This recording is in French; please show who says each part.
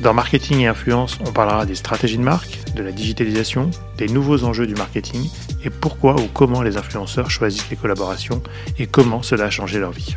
Speaker 1: Dans Marketing et Influence, on parlera des stratégies de marque, de la digitalisation, des nouveaux enjeux du marketing et pourquoi ou comment les influenceurs choisissent les collaborations et comment cela a changé leur vie.